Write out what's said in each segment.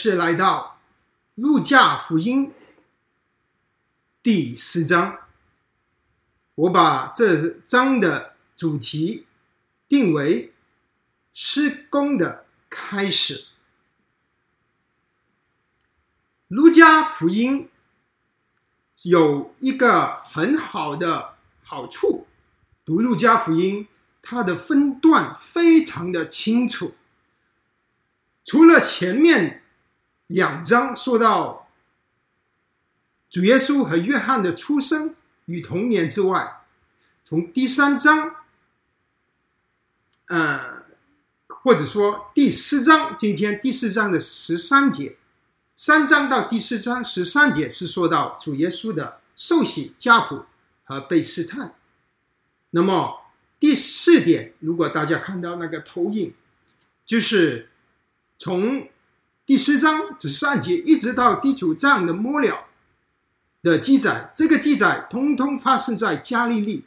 是来到路加福音第四章。我把这章的主题定为施工的开始。路加福音有一个很好的好处，读路加福音，它的分段非常的清楚。除了前面两章说到主耶稣和约翰的出生与童年之外，从第三章，呃，或者说第四章，今天第四章的十三节。三章到第四章十三节是说到主耶稣的受洗、家谱和被试探。那么第四点，如果大家看到那个投影，就是从第十章十三节一直到第九章的末了的记载，这个记载通通发生在加利利，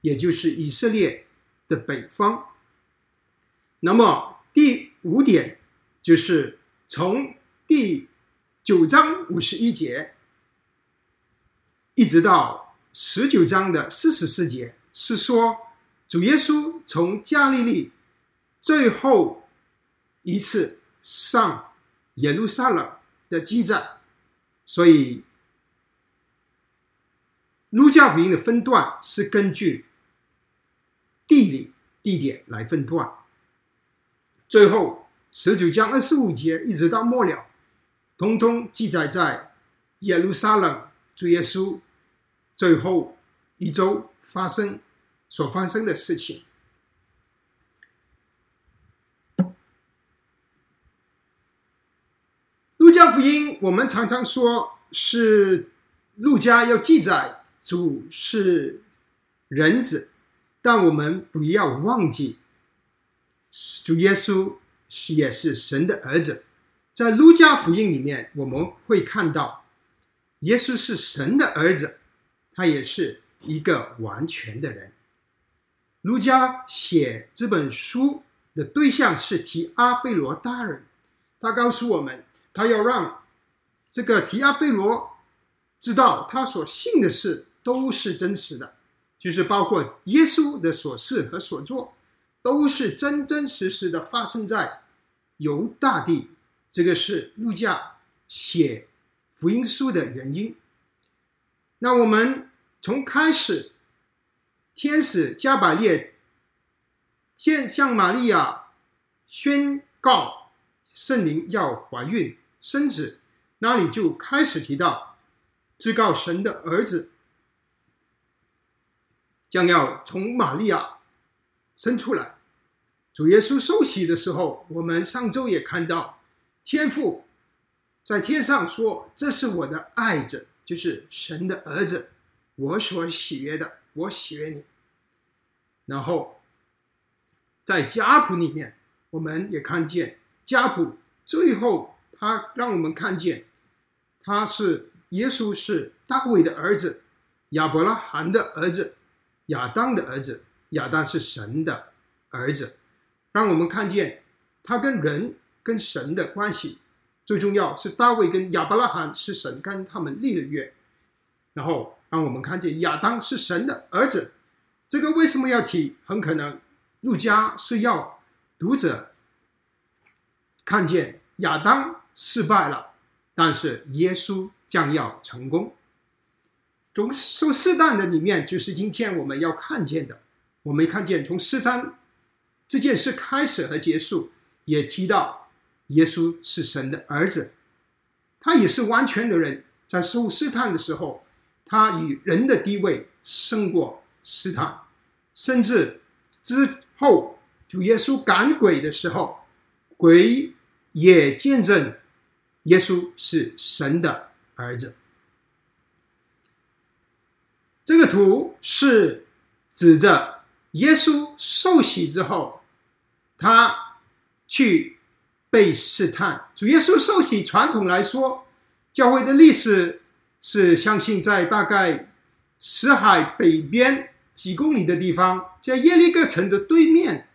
也就是以色列的北方。那么第五点就是从第九章五十一节，一直到十九章的四十四节，是说主耶稣从加利利最后一次上耶路撒冷的记载。所以，路加福音的分段是根据地理地点来分段。最后十九章二十五节一直到末了。通通记载在耶路撒冷，主耶稣最后一周发生所发生的事情。福音，我们常常说是路加要记载主是人子，但我们不要忘记，主耶稣也是神的儿子。在路加福音里面，我们会看到，耶稣是神的儿子，他也是一个完全的人。路加写这本书的对象是提阿非罗大人，他告诉我们，他要让这个提阿非罗知道，他所信的事都是真实的，就是包括耶稣的所事和所做，都是真真实实的发生在犹大地。这个是路加写福音书的原因。那我们从开始，天使加百列见向玛利亚宣告圣灵要怀孕生子，那里就开始提到至高神的儿子将要从玛利亚生出来。主耶稣受洗的时候，我们上周也看到。天父在天上说：“这是我的爱子，就是神的儿子，我所喜悦的，我喜悦你。”然后在家谱里面，我们也看见家谱最后，他让我们看见他是耶稣是大卫的儿子，亚伯拉罕的儿子，亚当的儿子，亚当是神的儿子，让我们看见他跟人。跟神的关系最重要是大卫跟亚伯拉罕是神跟他们立了约，然后让我们看见亚当是神的儿子。这个为什么要提？很可能路加是要读者看见亚当失败了，但是耶稣将要成功。从受试探的里面，就是今天我们要看见的。我们看见从试探这件事开始和结束，也提到。耶稣是神的儿子，他也是完全的人。在受试探的时候，他以人的地位胜过试探，甚至之后主耶稣赶鬼的时候，鬼也见证耶稣是神的儿子。这个图是指着耶稣受洗之后，他去。被试探，主耶稣受洗，传统来说，教会的历史是相信在大概死海北边几公里的地方，在耶利哥城的对面，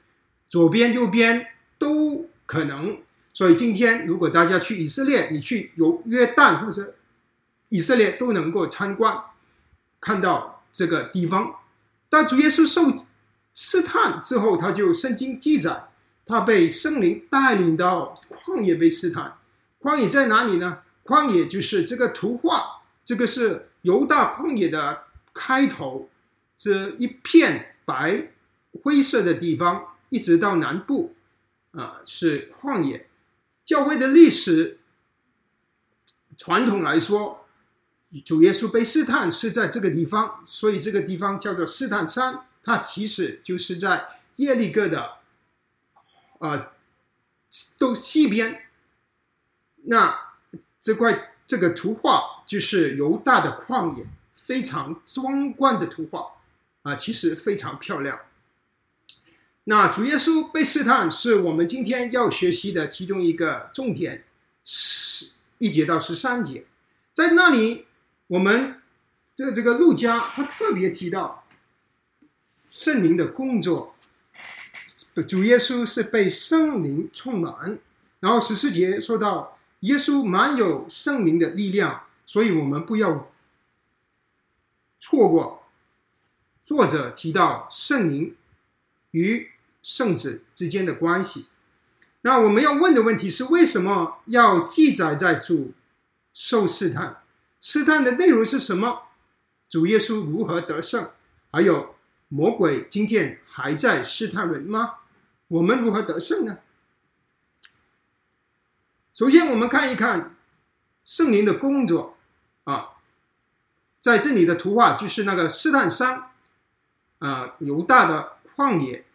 左边右边都可能所以今天如果大家去以色列，你去有约旦或者以色列都能够参观，看到这个地方。但主耶稣受试探之后，他就圣经记载，他被圣灵带领到旷野被试探。旷野在哪里呢？旷野就是这个图画，这个是犹大旷野的开头，这一片白灰色的地方，一直到南部，啊，是旷野。教会的历史传统来说，主耶稣被试探是在这个地方，所以这个地方叫做试探山。它其实就是在耶利哥的，呃，东西边。那这块这个图画就是犹大的旷野，非常壮观的图画啊，其实非常漂亮。那主耶稣被试探是我们今天要学习的其中一个重点，十一节到十三节，在那里我们这这个路加他特别提到圣灵的工作，主耶稣是被圣灵充满，然后十四节说到。耶稣满有圣灵的力量，所以我们不要错过。作者提到圣灵与圣子之间的关系。那我们要问的问题是：为什么要记载在主受试探？试探的内容是什么？主耶稣如何得胜？还有魔鬼今天还在试探人吗？我们如何得胜呢？首先，我们看一看圣灵的工作啊，在这里的图画就是那个试探山啊，犹大的旷野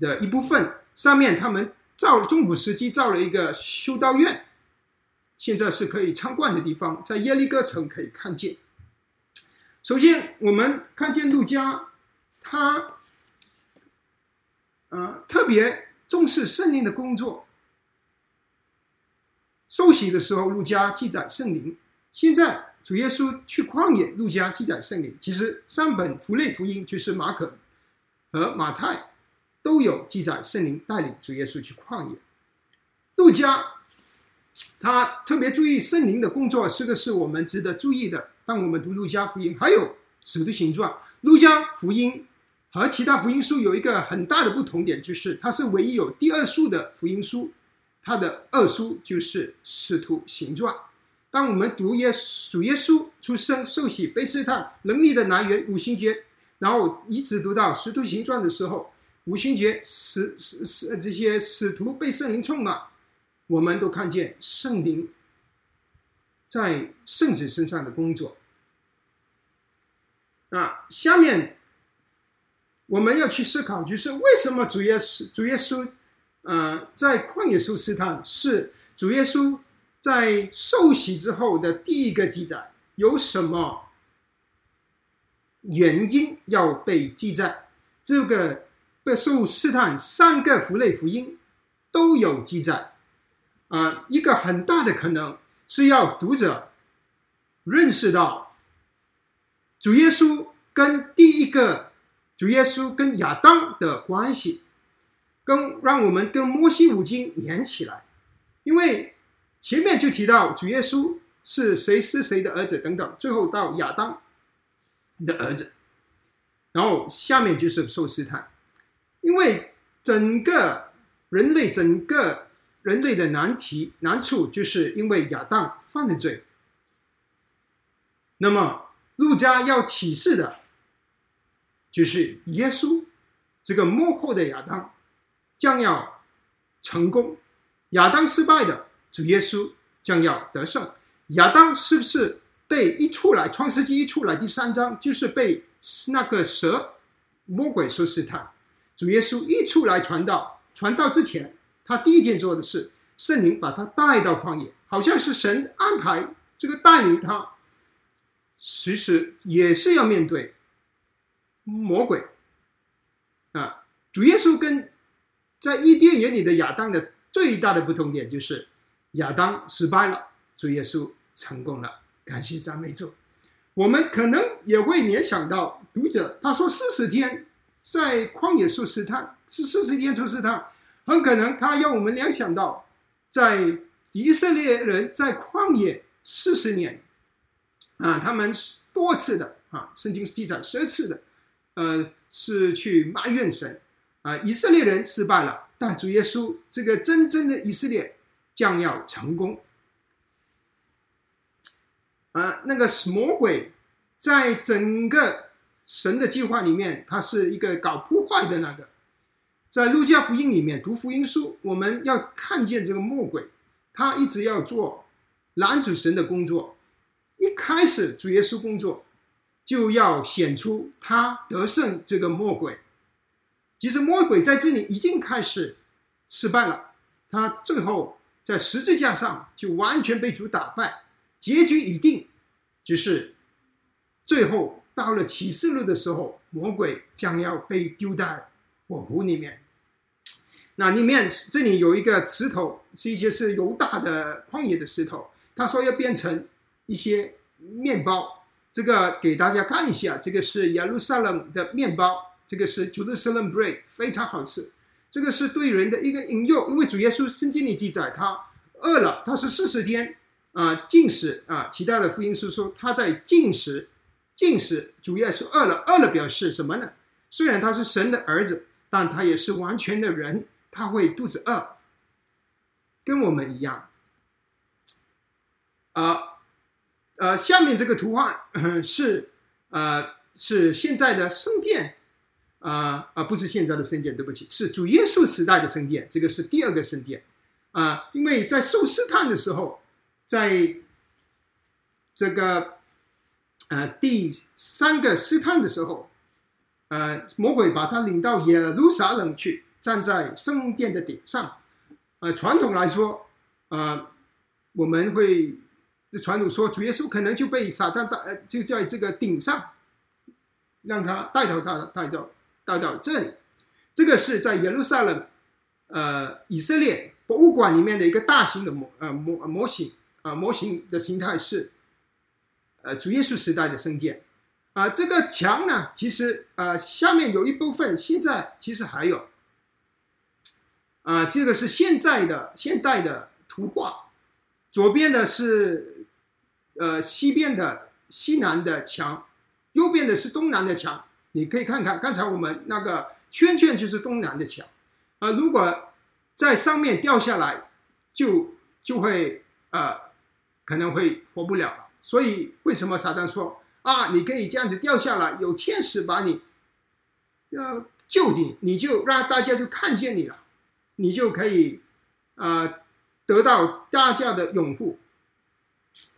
的一部分。上面他们造中古时期造了一个修道院，现在是可以参观的地方，在耶利哥城可以看见。首先，我们看见路加，他呃特别重视圣灵的工作。受洗的时候，路加记载圣灵；现在主耶稣去旷野，路加记载圣灵。其实三本福类福音就是马可和马太都有记载圣灵带领主耶稣去旷野。路加他特别注意圣灵的工作，是个是我们值得注意的。当我们读路加福音，还有使徒行传，路加福音和其他福音书有一个很大的不同点，就是它是唯一有第二书的福音书。它的二书就是《使徒行传》。当我们读耶主耶稣出生、受洗、被试探、能力的来源五旬节，然后一直读到《使徒行传》的时候，五旬节使使使这些使徒被圣灵充满，我们都看见圣灵在圣子身上的工作。啊，下面我们要去思考，就是为什么主耶稣主耶稣。呃，在旷野受试探是主耶稣在受洗之后的第一个记载，有什么原因要被记载？这个被受试探三个福类福音都有记载。啊，一个很大的可能是要读者认识到主耶稣跟第一个主耶稣跟亚当的关系。跟让我们跟摩西五经连起来，因为前面就提到主耶稣是谁是谁的儿子等等，最后到亚当的儿子，然后下面就是受试探，因为整个人类整个人类的难题难处，就是因为亚当犯了罪。那么路加要启示的，就是耶稣这个幕后的亚当。将要成功，亚当失败的主耶稣将要得胜。亚当是不是被一出来，创世纪一出来第三章就是被那个蛇魔鬼所试探？主耶稣一出来传道，传道之前，他第一件做的事，圣灵把他带到旷野，好像是神安排这个带领他，其实也是要面对魔鬼啊。主耶稣跟在伊甸园里的亚当的最大的不同点就是，亚当失败了，主耶稣成功了。感谢赞美主。我们可能也会联想到读者，他说四十天在旷野受试探，是四十天受试探，很可能他要我们联想到在以色列人在旷野四十年，啊，他们是多次的啊，圣经记载十次的，呃，是去埋怨神，啊，以色列人失败了，但主耶稣这个真正的以色列将要成功。啊，那个魔鬼在整个神的计划里面，他是一个搞破坏的那个。在路加福音里面读福音书，我们要看见这个魔鬼，他一直要做拦阻神的工作。一开始主耶稣工作，就要显出他得胜这个魔鬼。其实魔鬼在这里已经开始失败了，他最后在十字架上就完全被主打败。结局已定，只是最后到了启示录的时候，魔鬼将要被丢在火湖里面。那里面这里有一个石头，是一些是犹大的旷野的石头。他说要变成一些面包，这个给大家看一下。这个是耶路撒冷的面包，这个是 Jerusalem bread，非常好吃。这个是对人的一个引诱，因为主耶稣圣经里记载，他饿了，他是四十天。啊，进食啊！其他的福音书说他在进食，进食主要是饿了，饿了表示什么呢？虽然他是神的儿子，但他也是完全的人，他会肚子饿，跟我们一样。啊，呃，下面这个图画 是呃是现在的圣殿，啊啊，不是现在的圣殿，对不起，是主耶稣时代的圣殿，这个是第二个圣殿啊，因为在受试探的时候。在这个呃第三个试探的时候，呃，魔鬼把他领到耶路撒冷去，站在圣殿的顶上。呃，传统来说，呃，我们会传统说，主耶稣可能就被撒旦带，呃，就在这个顶上，让他带到他带到带到这里。这个是在耶路撒冷，呃，以色列博物馆里面的一个大型的模呃模模型。啊，模型的形态是，呃，主耶稣时代的圣殿，啊，这个墙呢，其实呃，下面有一部分现在其实还有，啊，这个是现在的现代的图画，左边的是，呃，西边的西南的墙，右边的是东南的墙，你可以看看，刚才我们那个圈圈就是东南的墙，啊，如果在上面掉下来，就就会呃。可能会活不了了，所以为什么撒旦说啊，你可以这样子掉下来，有天使把你要救你，你就让大家就看见你了，你就可以啊得到大家的拥护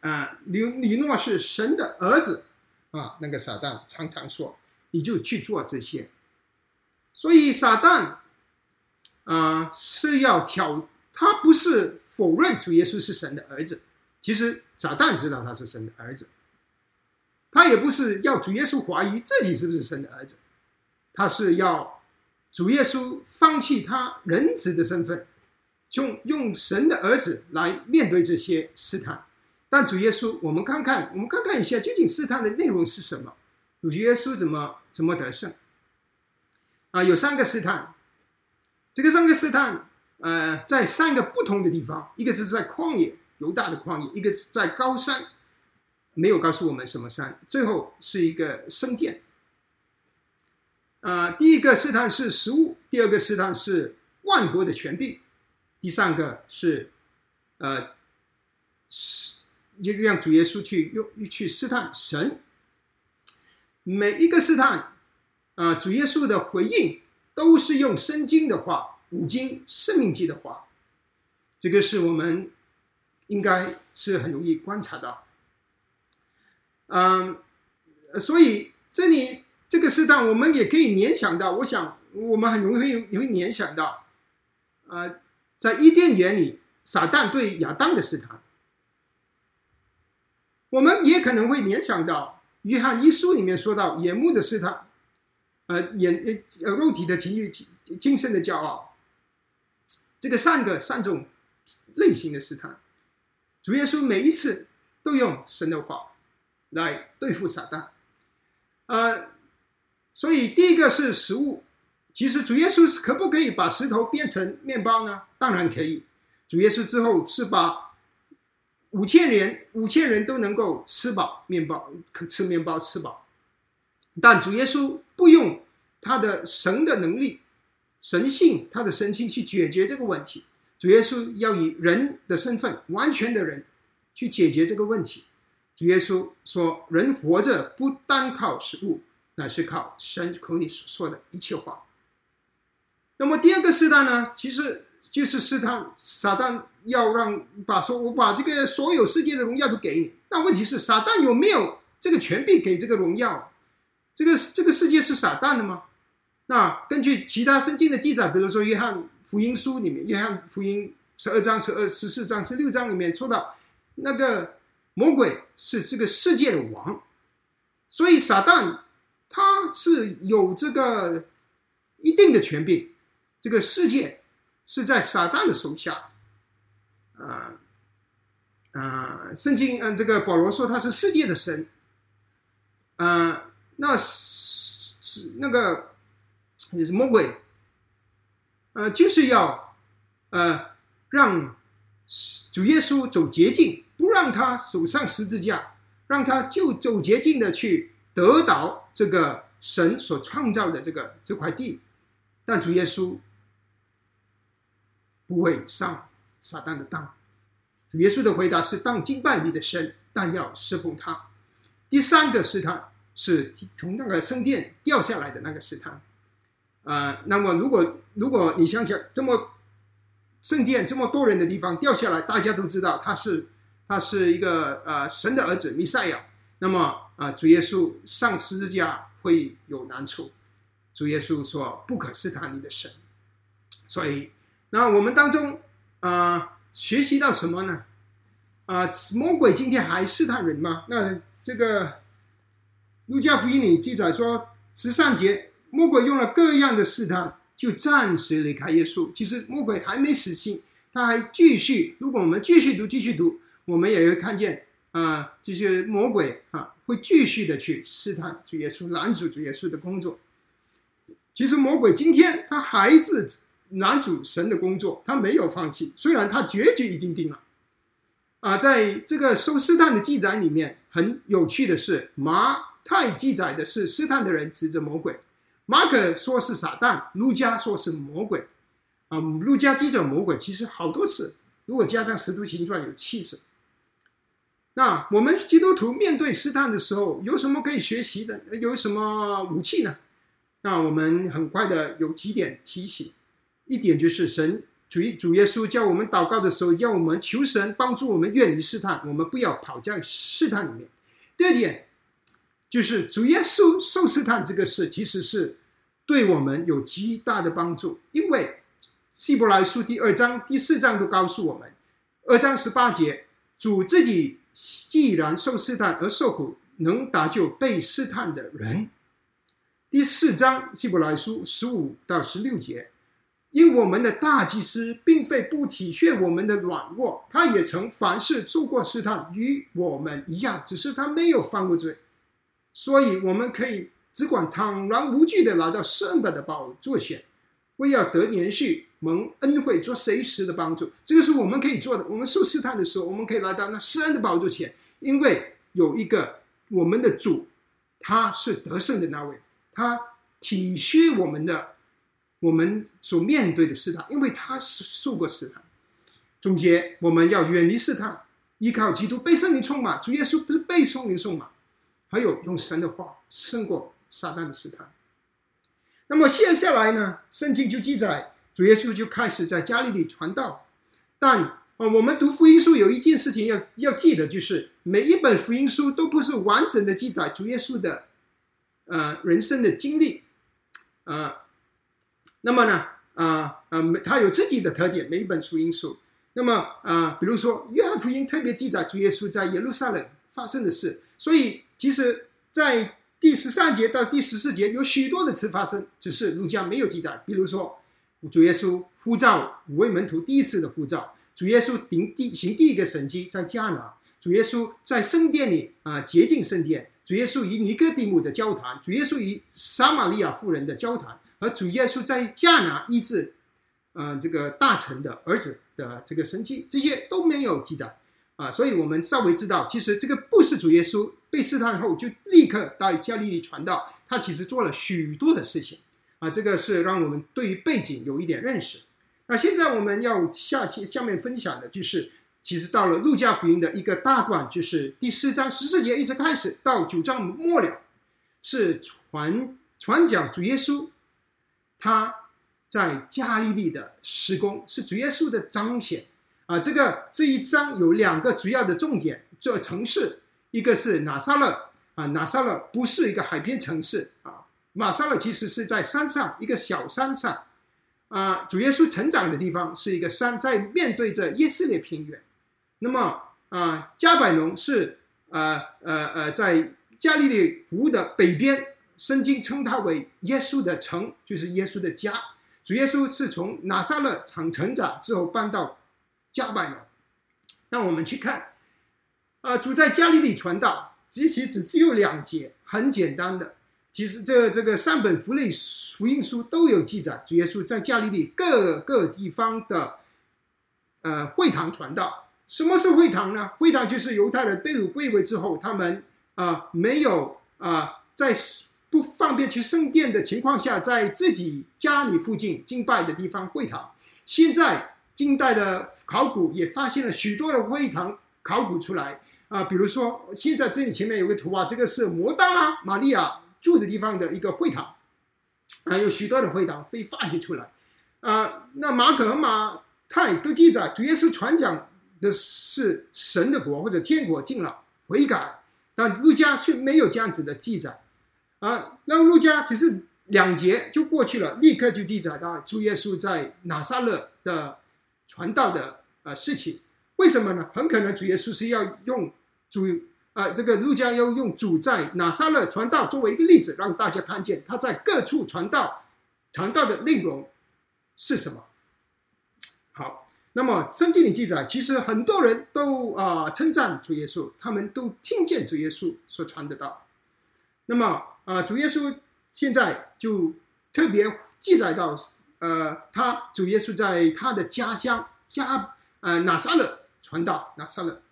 啊。李李诺是神的儿子啊，那个撒旦常常说，你就去做这些，所以撒旦啊是要挑，他不是否认主耶稣是神的儿子。其实撒旦知道他是神的儿子，他也不是要主耶稣怀疑自己是不是神的儿子，他是要主耶稣放弃他人子的身份，用用神的儿子来面对这些试探。但主耶稣，我们看看，我们看看一下，究竟试探的内容是什么？主耶稣怎么怎么得胜？啊，有三个试探，这个三个试探，呃，在三个不同的地方，一个是在旷野。犹大的旷野，一个是在高山，没有告诉我们什么山。最后是一个圣殿。啊，第一个试探是食物，第二个试探是万国的权柄，第三个是呃，让主耶稣去用去试探神。每一个试探，啊，主耶稣的回应都是用圣经的话，五经、生命记的话。这个是我们。应该是很容易观察到，嗯，所以这里这个试探，我们也可以联想到。我想，我们很容易会会联想到，呃，在伊甸园里，撒旦对亚当的试探，我们也可能会联想到约翰一书里面说到眼目的试探，呃，眼呃肉体的情欲、精神的骄傲，这个三个三种类型的试探。主耶稣每一次都用神的话来对付撒旦，呃，所以第一个是食物。其实主耶稣是可不可以把石头变成面包呢？当然可以。主耶稣之后是把五千人五千人都能够吃饱面包，吃面包吃饱。但主耶稣不用他的神的能力、神性、他的神性去解决这个问题。主耶稣要以人的身份，完全的人去解决这个问题。主耶稣说：“人活着不单靠食物，乃是靠神口里所说的一切话。”那么第二个试探呢，其实就是试探撒旦要让把说，我把这个所有世界的荣耀都给你。那问题是，撒旦有没有这个权柄给这个荣耀？这个这个世界是撒旦的吗？那根据其他圣经的记载，比如说约翰福音书里面，约翰福音十二章、十二十四章、十六章里面说到，那个魔鬼是这个世界的王，所以撒旦他是有这个一定的权柄。这个世界是在撒旦的手下，啊啊，圣经嗯，这个保罗说他是世界的神，啊，那是是那个也是魔鬼，呃，就是要呃让主耶稣走捷径，不让他走上十字架，让他就走捷径的去得到这个神所创造的这个这块地，但主耶稣。不会上撒旦的当。主耶稣的回答是：当敬拜你的神，但要侍奉他。第三个试探是从那个圣殿掉下来的那个试探。呃，那么如果如果你想想，这么圣殿这么多人的地方掉下来，大家都知道他是他是一个呃神的儿子弥赛亚。那么啊，主耶稣上十字架会有难处。主耶稣说：不可试探你的神。所以。那我们当中啊，学习到什么呢？啊，魔鬼今天还试探人吗？那这个路加福音里记载说，十三节，魔鬼用了各样的试探，就暂时离开耶稣。其实魔鬼还没死心，他还继续。如果我们继续读，继续读，我们也会看见啊，这些魔鬼啊，会继续的去试探主耶稣，拦阻主耶稣的工作。其实魔鬼今天他还是。男主神的工作，他没有放弃。虽然他结局已经定了，啊，在这个收试探的记载里面，很有趣的是，马太记载的是试探的人指着魔鬼，马可说是撒旦，路加说是魔鬼，啊，路加记着魔鬼其实好多次，如果加上使徒行传有七次。那我们基督徒面对试探的时候，有什么可以学习的？有什么武器呢？那我们很快的有几点提醒。一点就是神主主耶稣叫我们祷告的时候，要我们求神帮助我们远离试探，我们不要跑在试探里面。第二点就是主耶稣受试探这个事，其实是对我们有极大的帮助，因为希伯来书第二章、第四章都告诉我们，二章十八节，主自己既然受试探而受苦，能搭救被试探的人。第四章希伯来书十五到十六节。因我们的大祭司并非不体恤我们的软弱，他也曾凡事受过试探，与我们一样，只是他没有犯过罪，所以我们可以只管坦然无惧的来到圣本的宝座前，为要得连续蒙恩惠，做随时的帮助。这个是我们可以做的。我们受试探的时候，我们可以来到那圣恩的宝座前，因为有一个我们的主，他是得胜的那位，他体恤我们的。我们所面对的试探，因为他是受过试探。总结，我们要远离试探，依靠基督，被圣灵充满。主耶稣不是被圣灵充满，还有用神的话胜过撒旦的试探。那么接下来呢？圣经就记载，主耶稣就开始在家里里传道。但啊，我们读福音书有一件事情要要记得，就是每一本福音书都不是完整的记载主耶稣的呃人生的经历，呃。那么呢，啊啊，它有自己的特点，每一本福音书。那么啊，比如说约翰福音特别记载主耶稣在耶路撒冷发生的事，所以其实，在第十三节到第十四节有许多的词发生，只是路加没有记载。比如说，主耶稣呼召五位门徒第一次的呼召，主耶稣顶第行第一个神迹在迦拿，主耶稣在圣殿里啊洁净圣殿，主耶稣与尼哥底母的交谈，主耶稣与撒玛利亚妇人的交谈。而主耶稣在迦拿医治呃这个大臣的儿子的这个神迹，这些都没有记载啊，所以我们稍微知道，其实这个不是主耶稣被试探后就立刻到加利利传道，他其实做了许多的事情啊，这个是让我们对于背景有一点认识。那现在我们要下期下面分享的就是，其实到了路加福音的一个大段，就是第四章十四节一直开始到九章末了，是传传讲主耶稣他在加利利的施工，是主耶稣的彰显啊。这个这一章有两个主要的重点，这城市一个是拿撒勒啊，拿撒勒不是一个海边城市啊，拿撒勒其实是在山上一个小山上。啊，主耶稣成长的地方是一个山，在面对着耶斯列平原。那么啊，加百农是呃呃呃，在加利利湖的北边，圣经称它为耶稣的城，就是耶稣的家。主耶稣是从拿撒勒长成长之后搬到加百农。那我们去看，啊，主在加利利传道，其实只只有两节，很简单的。其实这这个三本福类福音书都有记载，主耶稣在加利利各个地方的呃会堂传道。什么是会堂呢？会堂就是犹太人被掳归位之后，他们啊没有啊在不方便去圣殿的情况下，在自己家里附近敬拜的地方会堂。现在近代的考古也发现了许多的会堂考古出来啊，比如说现在这里前面有个图啊，这个是摩大拉玛利亚。住的地方的一个会堂，啊，有许多的会堂被发掘出来，啊，那马可和马太都记载主耶稣传讲的是神的国或者天国进了悔改，但路加却没有这样子的记载，啊，那路加只是两节就过去了，立刻就记载到主耶稣在拿撒勒的传道的呃事情，为什么呢？很可能主耶稣是要用主。啊，这个路加要用主在拿撒勒传道作为一个例子，让大家看见他在各处传道，传道的内容是什么。好，那么圣经里记载，其实很多人都啊称赞主耶稣，他们都听见主耶稣所传的道。那么啊，主耶稣现在就特别记载到，呃，他主耶稣在他的家乡加呃拿撒勒传道，拿撒勒。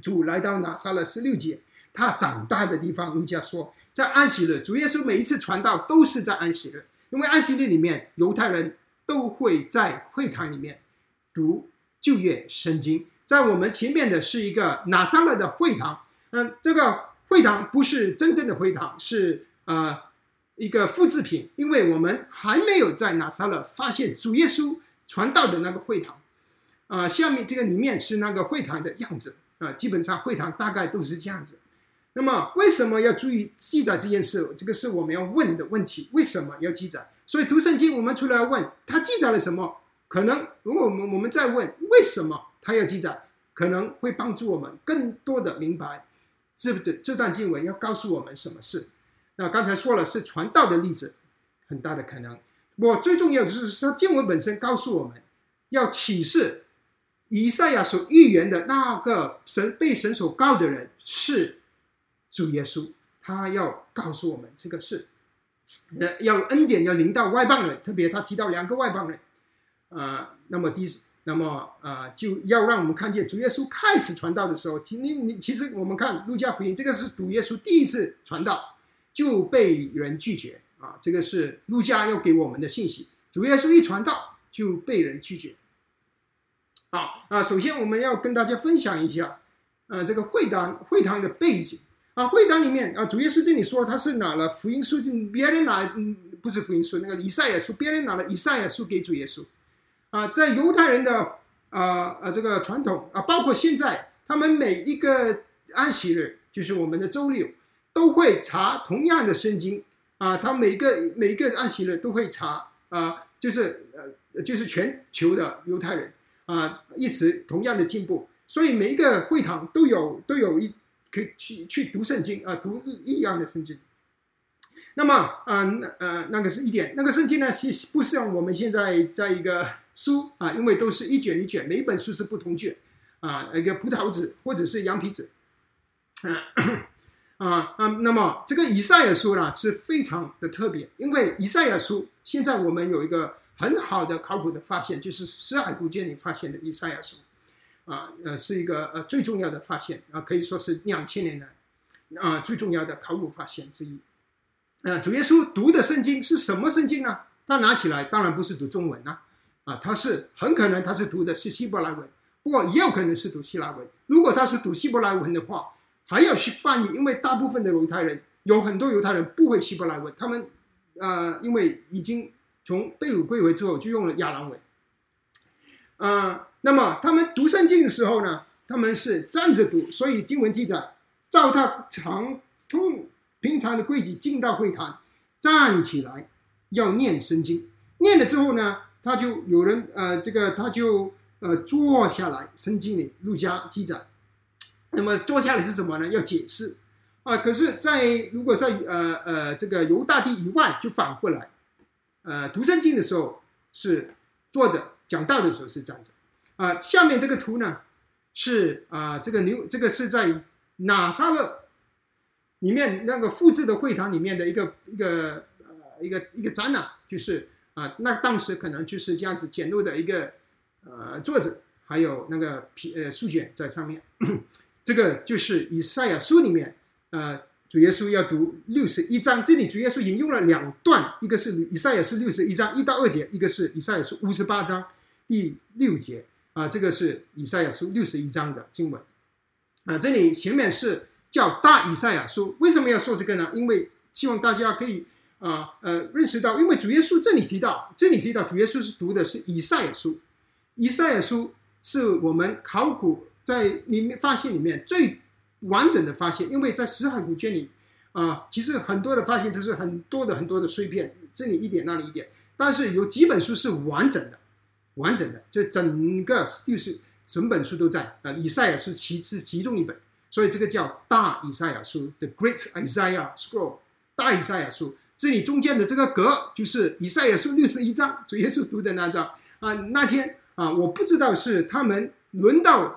主来到拿撒勒十六节，他长大的地方。路加说，在安息日，主耶稣每一次传道都是在安息日，因为安息日里面犹太人都会在会堂里面读旧约圣经。在我们前面的是一个拿撒勒的会堂，嗯，这个会堂不是真正的会堂，是呃一个复制品，因为我们还没有在拿撒勒发现主耶稣传道的那个会堂。啊，下面这个里面是那个会堂的样子。啊，基本上会堂大概都是这样子。那么为什么要注意记载这件事？这个是我们要问的问题。为什么要记载？所以读圣经，我们除了要问他记载了什么，可能如果我们我们再问为什么他要记载，可能会帮助我们更多的明白这这这段经文要告诉我们什么事。那刚才说了是传道的例子，很大的可能。我最重要的是它经文本身告诉我们要启示。以赛亚所预言的那个神被神所告的人是主耶稣，他要告诉我们这个事，呃，要恩典要临到外邦人，特别他提到两个外邦人，啊，那么第，那么啊，就要让我们看见主耶稣开始传道的时候，你你其实我们看路加福音，这个是主耶稣第一次传道就被人拒绝啊，这个是路加要给我们的信息，主耶稣一传道就被人拒绝。好啊，首先我们要跟大家分享一下，呃，这个会堂会堂的背景啊。会堂里面啊，主耶稣这里说他是拿了福音书，别人拿嗯不是福音书，那个以赛亚书，别人拿了以赛亚书给主耶稣啊。在犹太人的啊啊这个传统啊，包括现在他们每一个安息日，就是我们的周六，都会查同样的圣经啊。他每个每一个安息日都会查啊，就是呃就是全球的犹太人。啊，一直同样的进步，所以每一个会堂都有都有一可以去去读圣经啊，读一样的圣经。那么啊，那呃那个是一点，那个圣经呢是不像我们现在在一个书啊，因为都是一卷一卷，每一本书是不同卷啊，一个葡萄纸或者是羊皮纸啊啊。那么这个以赛亚书呢是非常的特别，因为以赛亚书现在我们有一个。很好的考古的发现，就是死海古卷里发现的以赛亚书，啊，呃，是一个呃最重要的发现啊，可以说是两千年来啊最重要的考古发现之一。啊，主耶稣读的圣经是什么圣经呢？他拿起来当然不是读中文呐，啊，他是很可能他是读的是希伯来文，不过也有可能是读希腊文。如果他是读希伯来文的话，还要去翻译，因为大部分的犹太人有很多犹太人不会希伯来文，他们呃，因为已经从被掳归回之后就用了亚兰文，呃，那么他们读圣经的时候呢，他们是站着读，所以经文记载，照他常通平常的规矩进到会堂，站起来要念圣经，念了之后呢，他就有人呃，这个他就呃坐下来，圣经里路加记载。那么坐下来是什么呢？要解释啊！可是，在如果在呃呃这个犹大地以外，就反过来，呃读圣经的时候是坐着，讲道的时候是站着啊。下面这个图呢是啊这个牛这个是在拿撒勒里面那个复制的会堂里面的一个一个呃一个一个展览，就是啊那当时可能就是这样子简陋的一个呃桌子，还有那个皮呃书卷在上面。这个就是以赛亚书里面，呃，主耶稣要读六十一章。这里主耶稣引用了两段，一个是以赛亚书六十一章一到二节，一个是以赛亚书五十八章第六节。啊，这个是以赛亚书六十一章的经文。啊，这里前面是叫大以赛亚书，为什么要说这个呢？因为希望大家可以啊呃认识到，因为主耶稣这里提到，这里提到主耶稣是读的是以赛亚书，以赛亚书是我们考古。在里面发现里面最完整的发现，因为在死海古卷里啊，其实很多的发现都是很多的很多的碎片，这里一点那里一点，但是有几本书是完整的，完整的，就整个就是整本书都在啊。以赛亚书其次其中一本，所以这个叫大以赛亚书，The Great Isaiah Scroll，大以赛亚书。这里中间的这个格就是以赛亚书六十一章，主耶稣读的那章啊。那天啊，我不知道是他们轮到。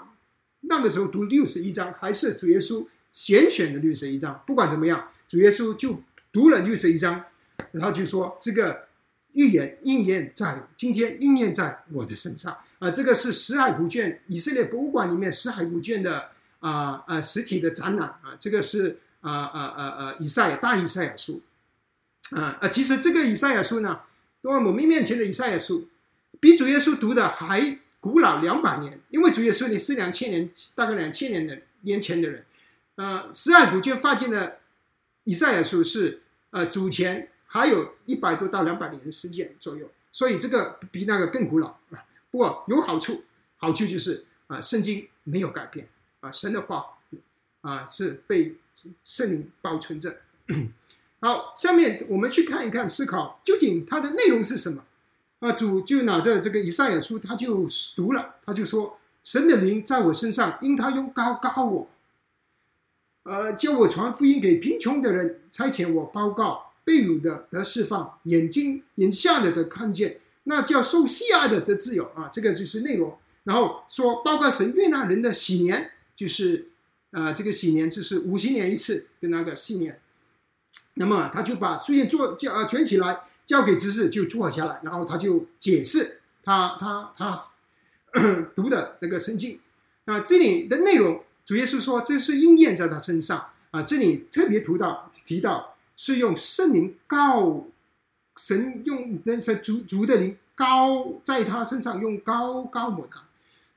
那个时候读六十一章，还是主耶稣拣选的六十一章。不管怎么样，主耶稣就读了六十一章，然后就说这个预言应验在今天，应验在我的身上。啊，这个是死海古卷以色列博物馆里面死海古卷的啊啊实体的展览啊。这个是啊啊啊啊以赛大以赛亚书啊啊，其实这个以赛亚书呢，在我们面前的以赛亚书，比主耶稣读的还。古老两百年，因为主耶稣你是两千年，大概两千年的年前的人，呃，十二古卷发现的以赛亚书是呃祖前还有一百多到两百年的时间左右，所以这个比那个更古老啊。不过有好处，好处就是啊，圣经没有改变啊，神的话啊是被圣灵保存着。好，下面我们去看一看，思考究竟它的内容是什么。啊，主就拿着这个以赛亚书，他就读了，他就说：“神的灵在我身上，因他用高高我，呃，叫我传福音给贫穷的人，差遣我报告被掳的得释放，眼睛眼瞎的得看见，那叫受喜爱的得自由啊。”这个就是内容。然后说报告神悦纳人的喜年，就是呃，这个喜年就是五十年一次的那个喜年。那么他就把书页做叫啊卷起来。交给执事就坐下来，然后他就解释他他他读的那个圣经啊，这里的内容主耶稣说这是应验在他身上啊，这里特别提到提到是用圣灵告神用那些主主的灵高在他身上用高高抹他，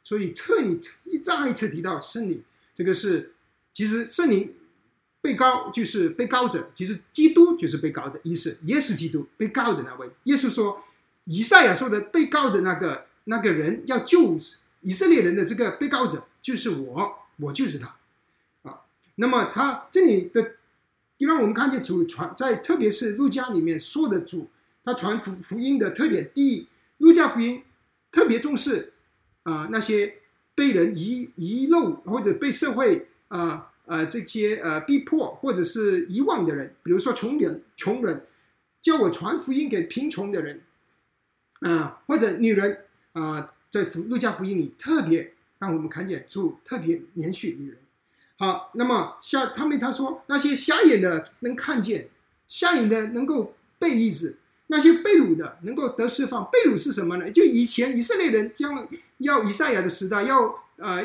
所以特意一再一次提到圣灵，这个是其实圣灵。被告就是被告者，其实基督就是被告的意思。耶稣基督被告的那位，耶稣说，以赛亚说的被告的那个那个人要救以色列人的这个被告者就是我，我就是他啊。那么他这里的让我们看见主传在特别是路加里面说的主，他传福福音的特点，第一，路加福音特别重视啊那些被人遗遗漏或者被社会啊。呃这些呃逼迫或者是遗忘的人，比如说穷人，穷人叫我传福音给贫穷的人，啊，或者女人啊，在路加福音里特别让我们看见主特别连续女人。好，那么下他们他说那些瞎眼的能看见，瞎眼的能够被医治，那些被掳的能够得释放。被掳是什么呢？就以前以色列人将要以赛亚的时代要呃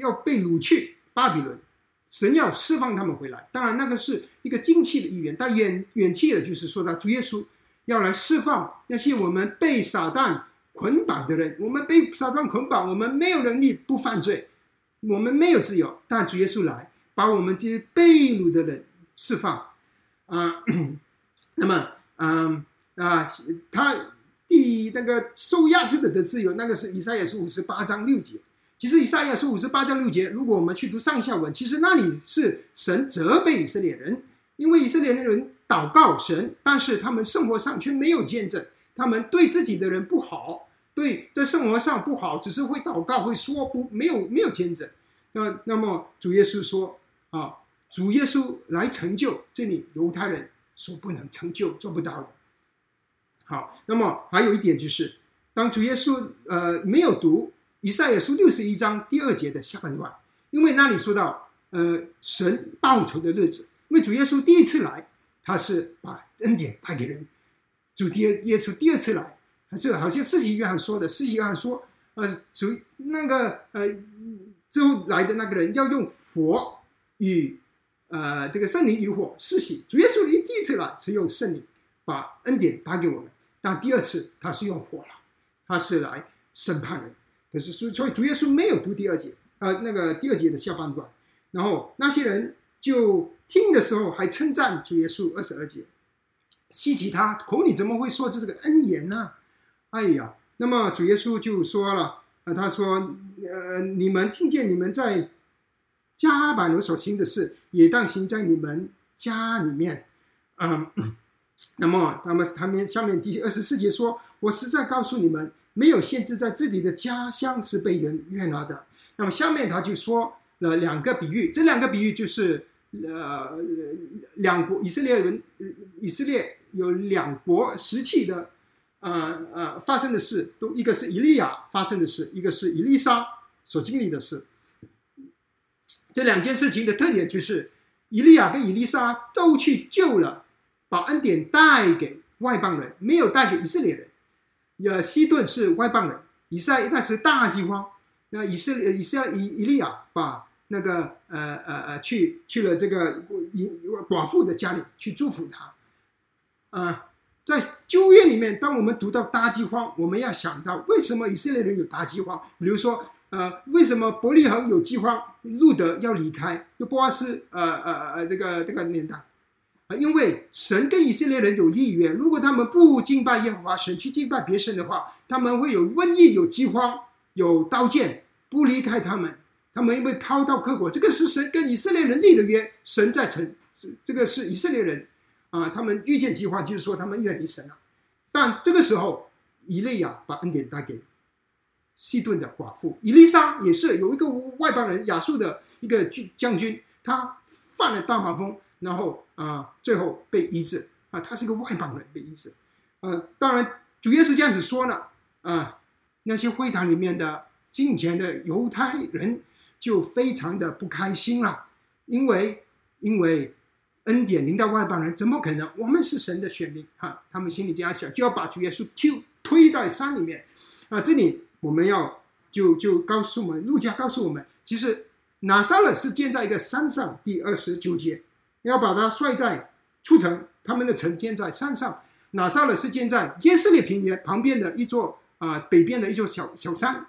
要被掳去巴比伦，神要释放他们回来。当然，那个是一个近期的意愿，但远远期的就是说到主耶稣要来释放那些我们被撒旦捆绑的人。我们被撒旦捆绑，我们没有能力不犯罪，我们没有自由。但主耶稣来把我们这些被掳的人释放啊。那么，嗯啊，他第那个受压制的的自由，那个是以赛亚书五十八章六节。其实以赛亚书五十八章六节，如果我们去读上下文，其实那里是神责备以色列人，因为以色列人祷告神，但是他们生活上却没有见证，他们对自己的人不好，对在生活上不好，只是会祷告会说不没有没有见证。那那么主耶稣说啊，主耶稣来成就这里犹太人。说不能成就，做不到的。好，那么还有一点就是，当主耶稣呃没有读以赛亚书六十一章第二节的下半段，因为那里说到呃神报仇的日子，因为主耶稣第一次来，他是把恩典带给人；主第耶稣第二次来，还是好像四喜约翰说的，四喜约翰说，呃主那个呃之后来的那个人要用火与。呃，这个圣灵与火施洗，主耶稣第一次来是用圣灵把恩典打给我们，但第二次他是用火了，他是来审判人。可是所所以主耶稣没有读第二节，呃，那个第二节的下半段，然后那些人就听的时候还称赞主耶稣二十二节，稀奇他口里怎么会说这是个恩言呢？哎呀，那么主耶稣就说了，啊，他说，呃，你们听见你们在。加百农所行的事，也当行在你们家里面。嗯，那么，那么他们下面第二十四节说：“我实在告诉你们，没有限制在自己的家乡是被人悦纳的。”那么下面他就说了两个比喻，这两个比喻就是呃，两国以色列人，以色列有两国时期的呃呃发生的事，都一个是以利亚发生的事，一个是以利沙所经历的事。这两件事情的特点就是，以利亚跟以利沙都去救了，把恩典带给外邦人，没有带给以色列人。呃，西顿是外邦人，以赛那是大饥荒，那以色列以色以以利亚把那个呃呃呃去去了这个寡寡妇的家里去祝福他。啊，在旧约里面，当我们读到大饥荒，我们要想到为什么以色列人有大饥荒，比如说。呃，为什么伯利恒有饥荒，路德要离开，就波阿斯，呃呃呃，这个这个年代，啊，因为神跟以色列人有立约，如果他们不敬拜耶和华神，去敬拜别神的话，他们会有瘟疫、有饥荒、有刀剑，不离开他们，他们会抛到各国。这个是神跟以色列人立的约，神在成，是这个是以色列人啊，他们遇见饥荒，就是说他们远离神了。但这个时候，以利亚把恩典带给。西顿的寡妇伊丽莎也是有一个外邦人亚述的一个军将军，他犯了大麻风，然后啊，最后被医治啊，他是个外邦人被医治，呃，当然主耶稣这样子说了啊，那些会堂里面的金钱的犹太人就非常的不开心了，因为因为恩典临到外邦人，怎么可能？我们是神的选民啊，他们心里这样想，就要把主耶稣就推到山里面啊，这里。我们要就就告诉我们，路加告诉我们，其实拿撒勒是建在一个山上，第二十九节要把它率在出城，他们的城建在山上。拿撒勒是建在耶斯列平原旁边的一座啊北边的一座小小山。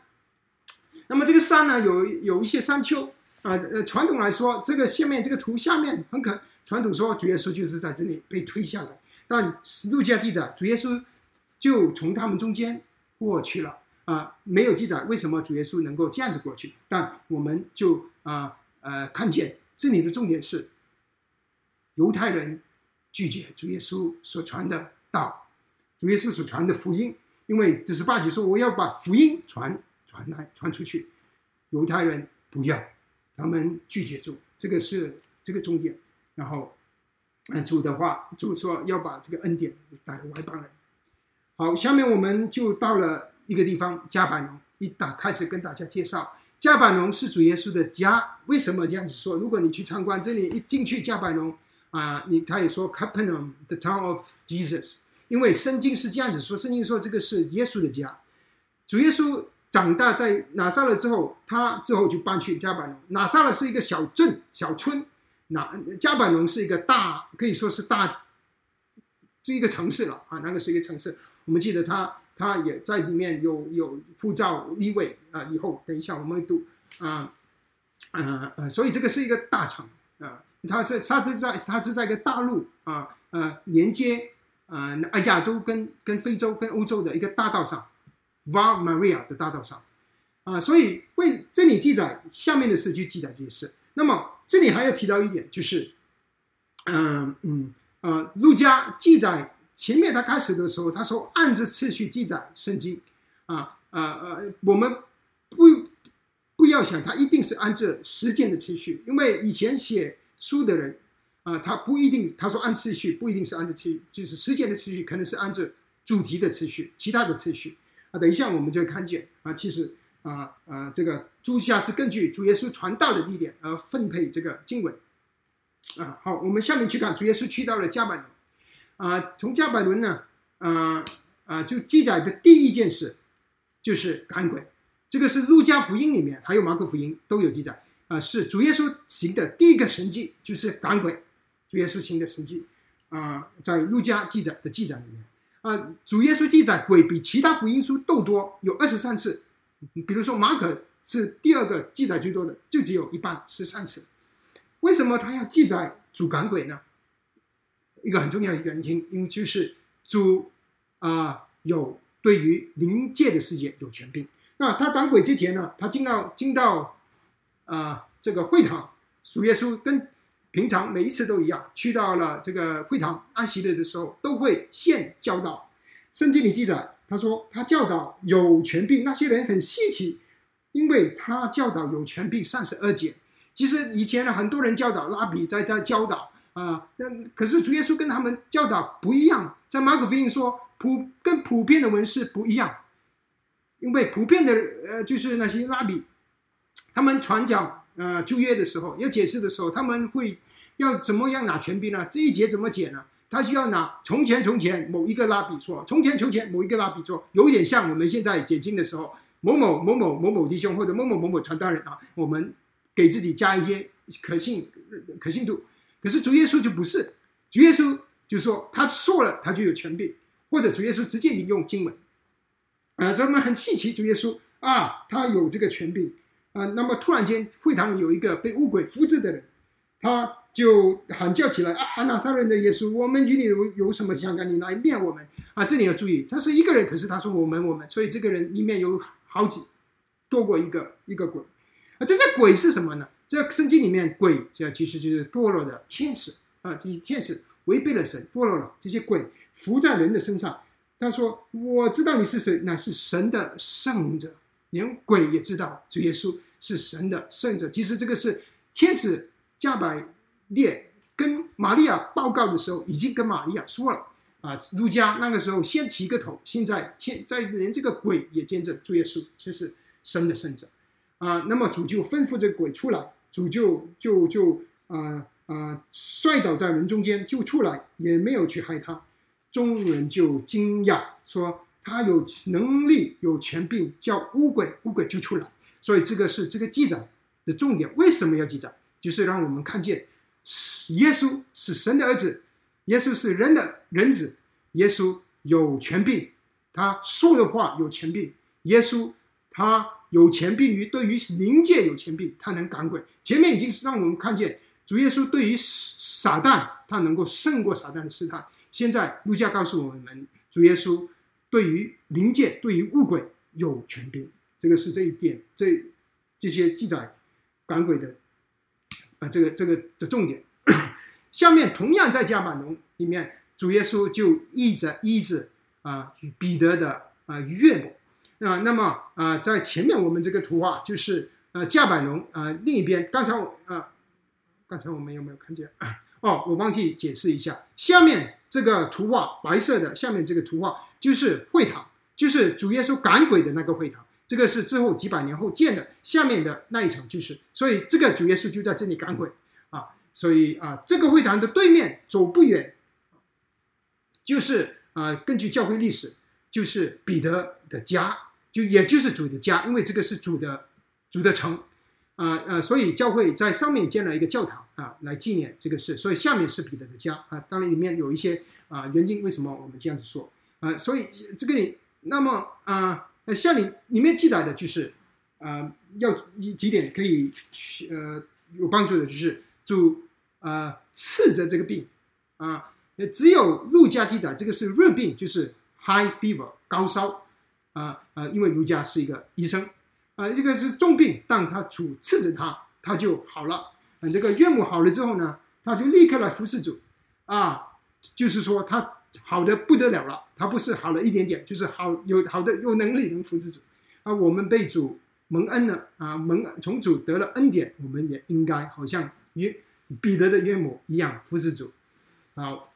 那么这个山呢，有有一些山丘啊，呃，传统来说，这个下面这个图下面很可传统说主耶稣就是在这里被推下来，但路加记载主耶稣就从他们中间过去了。啊，没有记载为什么主耶稣能够这样子过去，但我们就啊呃看见这里的重点是犹太人拒绝主耶稣所传的道，主耶稣所传的福音，因为这是八节说我要把福音传传来传出去，犹太人不要，他们拒绝主，这个是这个重点。然后主的话，主说要把这个恩典带给外邦人。好，下面我们就到了。一个地方加百农，一打开始跟大家介绍，加百农是主耶稣的家。为什么这样子说？如果你去参观这里，一进去加百农啊，你他也说 Capernaum，the town of Jesus，因为圣经是这样子说，圣经说这个是耶稣的家，主耶稣长大在拿撒勒之后，他之后就搬去加百农。拿撒勒是一个小镇小村，那加百农是一个大，可以说是大，这一个城市了啊，那个是一个城市。我们记得他他也在里面有有护照立位啊，以后等一下我们会读啊，啊，所以这个是一个大城啊，它是它是在它是在一个大陆啊呃连接呃亚洲跟跟非洲跟欧洲的一个大道上，Val Maria 的大道上啊，所以为这里记载下面的事就记载这些事。那么这里还要提到一点，就是嗯嗯呃，路加记载。前面他开始的时候，他说按着次序记载圣经，啊啊啊，我们不不要想他一定是按照时间的次序，因为以前写书的人啊，他不一定他说按次序不一定是按照次序，就是时间的次序可能是按照主题的次序，其他的次序啊，等一下我们就会看见啊，其实啊啊，这个朱家是根据主耶稣传道的地点而分配这个经文啊。好，我们下面去看主耶稣去到了加百农。啊，从加百伦呢，啊啊，就记载的第一件事就是赶鬼，这个是路加福音里面还有马可福音都有记载啊，是主耶稣行的第一个神迹就是赶鬼，主耶稣行的神迹啊，在路加记载的记载里面啊，主耶稣记载鬼比其他福音书都多，有二十三次，比如说马可是第二个记载最多的，就只有一半十三次，为什么他要记载主赶鬼呢？一个很重要的原因，因为就是主啊有对于灵界的世界有权柄。那他赶鬼之前呢，他进到进到啊这个会堂，主耶稣跟平常每一次都一样，去到了这个会堂安息日的时候，都会现教导。圣经里记载，他说他教导有权柄，那些人很稀奇，因为他教导有权柄三十二节。其实以前呢，很多人教导拉比在在教导。啊，那可是主耶稣跟他们教导不一样，在马可福音说普跟普遍的文士不一样，因为普遍的呃就是那些拉比，他们传讲呃旧约的时候要解释的时候，他们会要怎么样拿权柄呢？这一节怎么解呢？他需要拿从前从前某一个拉比说，从前从前某一个拉比说，有点像我们现在解经的时候，某某某某某某弟兄或者某某某某传道人啊，我们给自己加一些可信可信度。可是主耶稣就不是，主耶稣就说他说了，他就有权柄，或者主耶稣直接引用经文，啊，咱们很稀奇，主耶稣啊，他有这个权柄啊。那么突然间会堂里有一个被乌鬼复制的人，他就喊叫起来啊，拿撒勒人的耶稣，我们与你有有什么相干？你来灭我们啊！这里要注意，他是一个人，可是他说我们我们，所以这个人里面有好几多过一个一个鬼啊。这些鬼是什么呢？这圣经里面鬼，这其实就是堕落的天使啊！这些天使违背了神，堕落了。这些鬼伏在人的身上。他说：“我知道你是谁，乃是神的圣者。连鬼也知道主耶稣是神的圣者。其实这个是天使加百列跟玛利亚报告的时候，已经跟玛利亚说了啊。路加那个时候先起个头，现在天在连这个鬼也见证主耶稣就是神的圣者啊。那么主就吩咐这鬼出来。”主就就就啊啊摔倒在人中间，就出来也没有去害他。众人就惊讶说：“他有能力，有权柄，叫乌鬼，乌鬼就出来。”所以这个是这个记载的重点。为什么要记载？就是让我们看见，耶稣是神的儿子，耶稣是人的人子，耶稣有权柄，他说的话有权柄，耶稣他。有钱并于对于灵界有钱并，他能赶鬼。前面已经是让我们看见主耶稣对于撒旦，他能够胜过撒旦的试探。现在路加告诉我们，主耶稣对于灵界、对于物鬼有权柄。这个是这一点，这这些记载赶鬼的啊，这个这个的重点。下面同样在加马农里面，主耶稣就医着医治啊彼得的啊岳母。啊，那么啊，在前面我们这个图画就是呃架板龙啊，另一边刚才我啊，刚才我们有没有看见？哦，我忘记解释一下，下面这个图画白色的，下面这个图画就是会堂，就是主耶稣赶鬼的那个会堂，这个是之后几百年后建的，下面的那一层就是，所以这个主耶稣就在这里赶鬼啊，所以啊，这个会堂的对面走不远，就是啊，根据教会历史，就是彼得的家，就也就是主的家，因为这个是主的主的城，啊呃，所以教会在上面建了一个教堂啊，来纪念这个事，所以下面是彼得的家啊。当然里面有一些啊原因，为什么我们这样子说啊？所以这个里，那么啊，像里里面记载的就是。啊，要一几点可以呃有帮助的，就是主啊斥责这个病啊，只有陆家记载这个是热病，就是 high fever 高烧啊啊，因为陆家是一个医生啊，这个是重病，但他主斥责他，他就好了。啊，这个岳母好了之后呢，他就立刻来服侍主啊，就是说他好的不得了了，他不是好了一点点，就是好有好的有能力能服侍主啊，我们被主。蒙恩了啊，蒙从主得了恩典，我们也应该好像约彼得的岳母一样服侍主。好，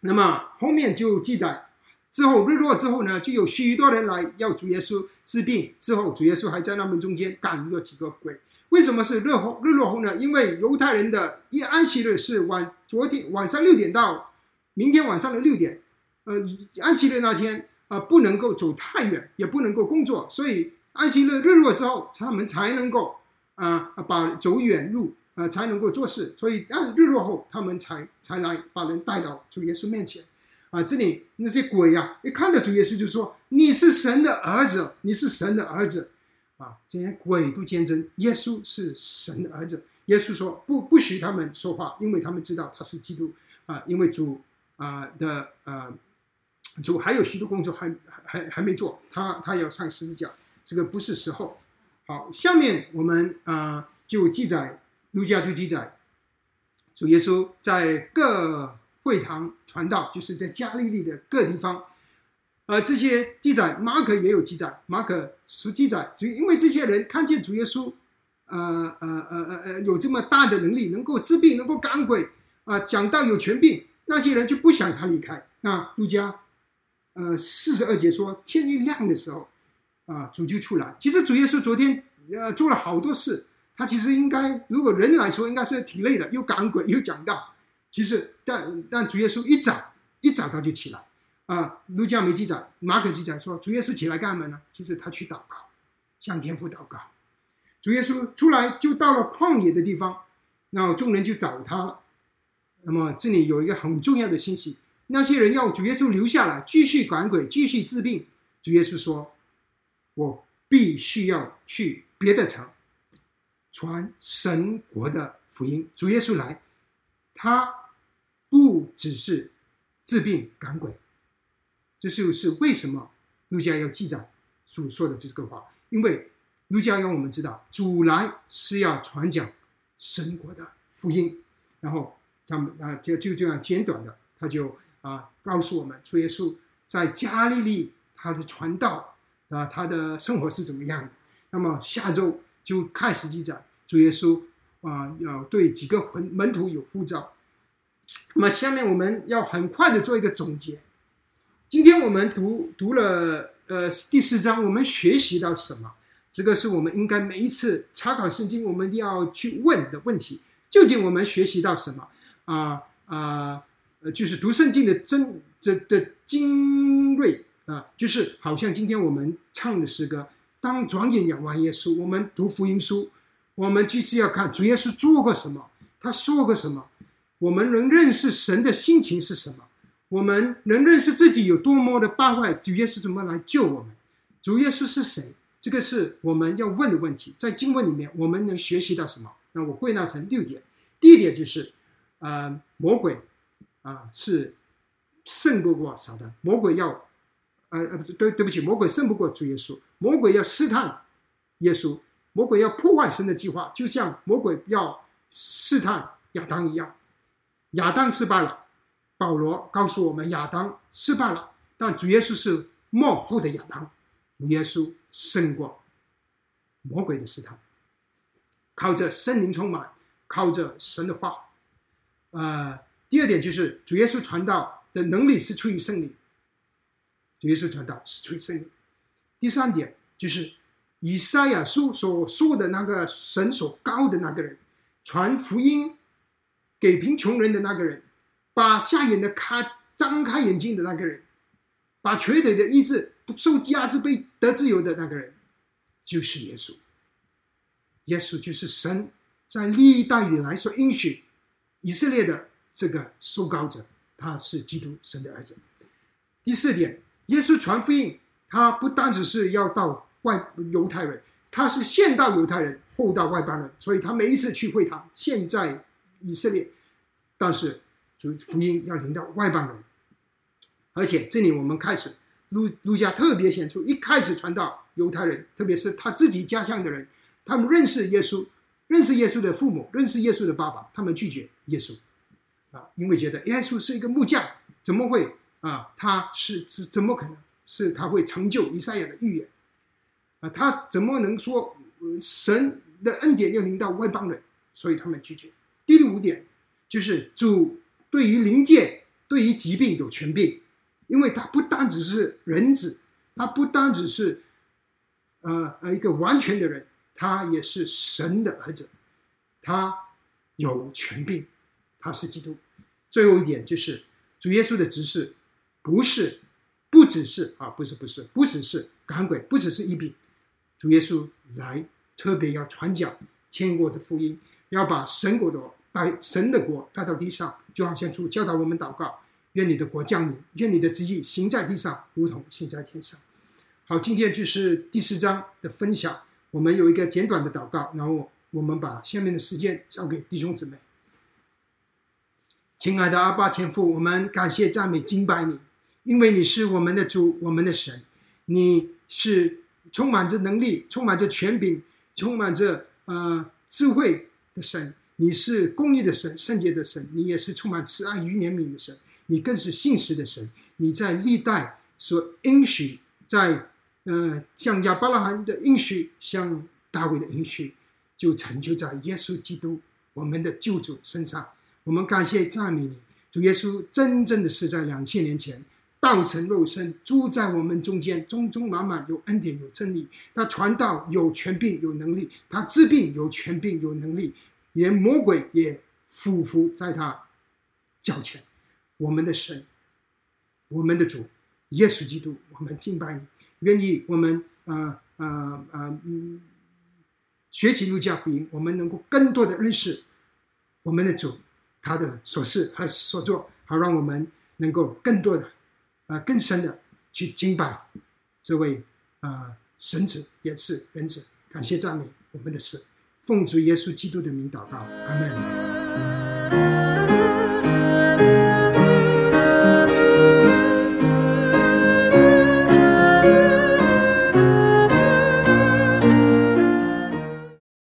那么后面就记载之后日落之后呢，就有许多人来要主耶稣治病。之后主耶稣还在他们中间赶了几个鬼。为什么是日后日落后呢？因为犹太人的一安息日是晚昨天晚上六点到明天晚上的六点，呃，安息日那天啊不能够走太远，也不能够工作，所以。安息日日落之后，他们才能够啊把走远路啊才能够做事，所以按日落后，他们才才来把人带到主耶稣面前啊。这里那些鬼呀，一看到主耶稣就说：“你是神的儿子，你是神的儿子。”啊，这些鬼都坚称耶稣是神的儿子。耶稣说：“不不许他们说话，因为他们知道他是基督啊，因为主啊的啊主还有许多工作还还还没做，他他要上十字架。”这个不是时候。好，下面我们啊就记载，路加就记载，主耶稣在各会堂传道，就是在加利利的各地方。呃，这些记载，马可也有记载，马可书记载，就因为这些人看见主耶稣，呃呃呃呃呃，有这么大的能力，能够治病，能够赶鬼，啊，讲道有权柄，那些人就不想他离开。那路加，呃，四十二节说，天一亮的时候。啊，主就出来。其实主耶稣昨天呃做了好多事，他其实应该，如果人来说，应该是挺累的，又赶鬼又讲道。其实，但但主耶稣一早一早他就起来啊。路加没记载，马可记载说，主耶稣起来干嘛呢？其实他去祷告，向天父祷告。主耶稣出来就到了旷野的地方，然后众人就找他了。那么这里有一个很重要的信息：那些人要主耶稣留下来，继续赶鬼，继续治病。主耶稣说。我必须要去别的城传神国的福音。主耶稣来，他不只是治病赶鬼，这就是为什么路加要记载主说的这个话。因为路加要我们知道，主来是要传讲神国的福音。然后他们啊，就就这样简短的，他就啊告诉我们，主耶稣在加利利他的传道。啊，他的生活是怎么样的？那么下周就开始记载主耶稣啊，要对几个门门徒有呼召。那么下面我们要很快的做一个总结。今天我们读读了呃第四章，我们学习到什么？这个是我们应该每一次查考圣经，我们一定要去问的问题：究竟我们学习到什么？啊啊，就是读圣经的真这的精锐。啊，就是好像今天我们唱的诗歌，当转眼仰望耶稣，我们读福音书，我们就是要看主耶稣做过什么，他说过什么，我们能认识神的心情是什么，我们能认识自己有多么的败坏，主耶稣怎么来救我们？主耶稣是谁？这个是我们要问的问题。在经文里面，我们能学习到什么？那我归纳成六点。第一点就是，呃，魔鬼啊是胜过过撒旦，魔鬼要。呃呃，不是，对对不起，魔鬼胜不过主耶稣，魔鬼要试探耶稣，魔鬼要破坏神的计划，就像魔鬼要试探亚当一样。亚当失败了，保罗告诉我们亚当失败了，但主耶稣是幕后的亚当，主耶稣胜过魔鬼的试探，靠着圣灵充满，靠着神的话。呃，第二点就是主耶稣传道的能力是出于圣灵。主耶稣传道是出于圣灵。第三点就是以赛亚书所说的那个神所高的那个人，传福音给贫穷人的那个人，把瞎眼的开张开眼睛的那个人，把瘸腿的医治，不受压制被得自由的那个人，就是耶稣。耶稣就是神在历代以来所应许以色列的这个受膏者，他是基督神的儿子。第四点，耶稣传福音，他不单只是要到外犹太人，他是先到犹太人，后到外邦人，所以他每一次去会堂，现在以色列，但是主福音要临到外邦人。而且这里我们开始，路路加特别显出，一开始传到犹太人，特别是他自己家乡的人，他们认识耶稣，认识耶稣的父母，认识耶稣的爸爸，他们拒绝耶稣，啊，因为觉得耶稣是一个木匠，怎么会啊？他是是怎么可能是他会成就以赛亚的预言？啊，他怎么能说神的恩典要临到外邦人？所以他们拒绝。第五点就是主对于灵界、对于疾病有权柄。因为他不单只是人子，他不单只是，呃呃一个完全的人，他也是神的儿子，他有权柄，他是基督。最后一点就是主耶稣的指示，不是，不只是啊，不是不是，不只是赶鬼，不只是一病，主耶稣来特别要传讲天国的福音，要把神国的带神的国带到地上，就好像主教导我们祷告。愿你的国降临，愿你的旨意行在地上，如同行在天上。好，今天就是第四章的分享。我们有一个简短的祷告，然后我们把下面的时间交给弟兄姊妹。亲爱的阿爸天父，我们感谢赞美敬拜你，因为你是我们的主，我们的神。你是充满着能力、充满着权柄、充满着呃智慧的神。你是公义的神、圣洁的神。你也是充满慈爱与怜悯的神。你更是信实的神，你在历代所应许，在呃像亚伯拉罕的应许，像大卫的应许，就成就在耶稣基督我们的救主身上。我们感谢赞美你，主耶稣真正的是在两千年前道成肉身，住在我们中间，中中满满有恩典有真理。他传道有权柄有能力，他治病有权柄有能力，连魔鬼也俯伏在他脚前。我们的神，我们的主，耶稣基督，我们敬拜你，愿意我们啊啊啊嗯，学习路加福音，我们能够更多的认识我们的主，他的所事和所作，好让我们能够更多的啊更深的去敬拜这位啊神子，也是人子。感谢赞美我们的神，奉主耶稣基督的名祷告，阿门。